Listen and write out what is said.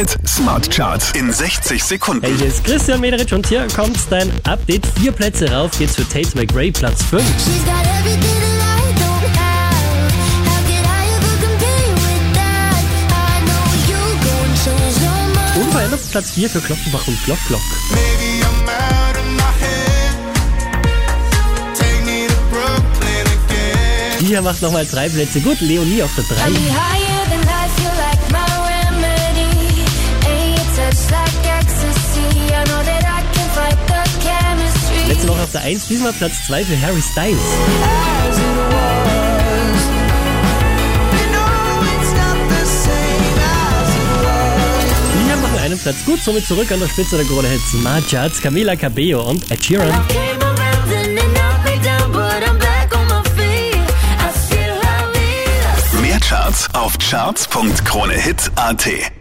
Hit Smart Charts in 60 Sekunden. Hey, hier ist Christian Mederich und hier kommt dein Update. Vier Plätze rauf geht's für Tate McRae, Platz 5. She's got everything that I don't have. How could I ever compare with that? I know you go and change your mind. Unverändert Platz 4 für Glockenbach und Glock Glock. Hier macht nochmal drei Plätze gut. Leonie auf der 3. Woche auf der 1, diesmal Platz 2 für Harry Styles. As it was. You know it's not the same as it was. Die hier machen einen Platz gut, somit zurück an der Spitze der Krone Hits Smart Charts. Camila Cabello und Ed Sheeran. Mehr Charts auf charts.kronehit.at.